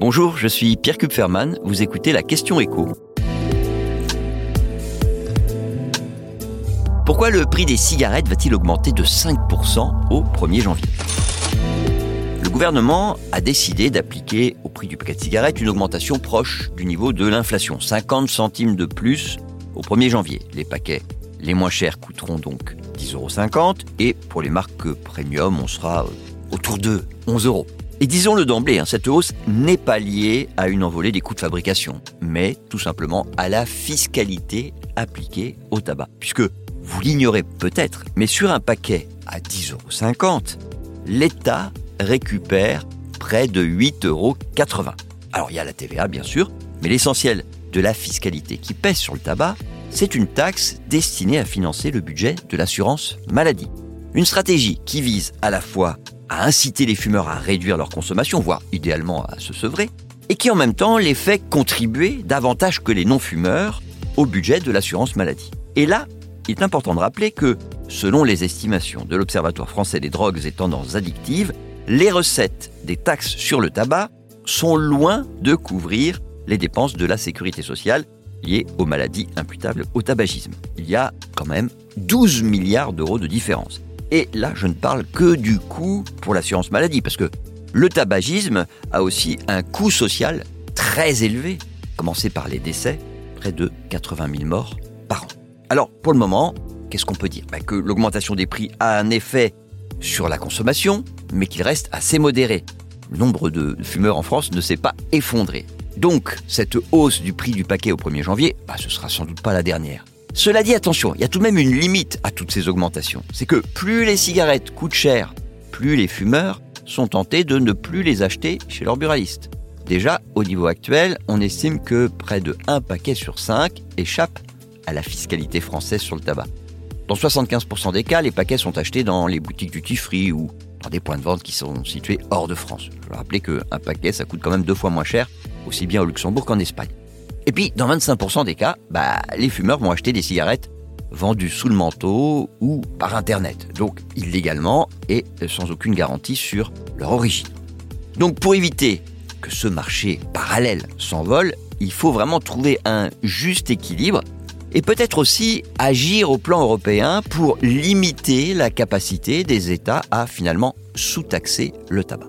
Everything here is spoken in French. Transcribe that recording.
Bonjour, je suis Pierre Kupferman, vous écoutez la question écho. Pourquoi le prix des cigarettes va-t-il augmenter de 5% au 1er janvier? Le gouvernement a décidé d'appliquer au prix du paquet de cigarettes une augmentation proche du niveau de l'inflation, 50 centimes de plus au 1er janvier. Les paquets les moins chers coûteront donc 10,50 euros et pour les marques premium, on sera autour de 11 euros. Et disons-le d'emblée, hein, cette hausse n'est pas liée à une envolée des coûts de fabrication, mais tout simplement à la fiscalité appliquée au tabac. Puisque, vous l'ignorez peut-être, mais sur un paquet à 10,50 euros, l'État récupère près de 8,80 euros. Alors il y a la TVA bien sûr, mais l'essentiel de la fiscalité qui pèse sur le tabac, c'est une taxe destinée à financer le budget de l'assurance maladie. Une stratégie qui vise à la fois à inciter les fumeurs à réduire leur consommation, voire idéalement à se sevrer, et qui en même temps les fait contribuer davantage que les non-fumeurs au budget de l'assurance maladie. Et là, il est important de rappeler que, selon les estimations de l'Observatoire français des drogues et tendances addictives, les recettes des taxes sur le tabac sont loin de couvrir les dépenses de la sécurité sociale liées aux maladies imputables au tabagisme. Il y a quand même 12 milliards d'euros de différence. Et là, je ne parle que du coût pour l'assurance maladie, parce que le tabagisme a aussi un coût social très élevé, commencé par les décès, près de 80 000 morts par an. Alors, pour le moment, qu'est-ce qu'on peut dire? Ben, Que l'augmentation des prix a un effet sur la consommation, mais qu'il reste assez modéré. Le nombre de fumeurs en France ne s'est pas effondré. Donc, cette hausse du prix du paquet au 1er janvier, bah, ce sera sans doute pas la dernière. Cela dit, attention, il y a tout de même une limite à toutes ces augmentations. C'est que plus les cigarettes coûtent cher, plus les fumeurs sont tentés de ne plus les acheter chez leur buraliste. Déjà, au niveau actuel, on estime que près de 1 paquet sur 5 échappe à la fiscalité française sur le tabac. Dans 75% des cas, les paquets sont achetés dans les boutiques duty free ou dans des points de vente qui sont situés hors de France. Je veux rappeler qu'un paquet, ça coûte quand même deux fois moins cher, aussi bien au Luxembourg qu'en Espagne. Et puis, dans 25% des cas, bah, les fumeurs vont acheter des cigarettes vendues sous le manteau ou par Internet, donc illégalement et sans aucune garantie sur leur origine. Donc pour éviter que ce marché parallèle s'envole, il faut vraiment trouver un juste équilibre et peut-être aussi agir au plan européen pour limiter la capacité des États à finalement sous-taxer le tabac.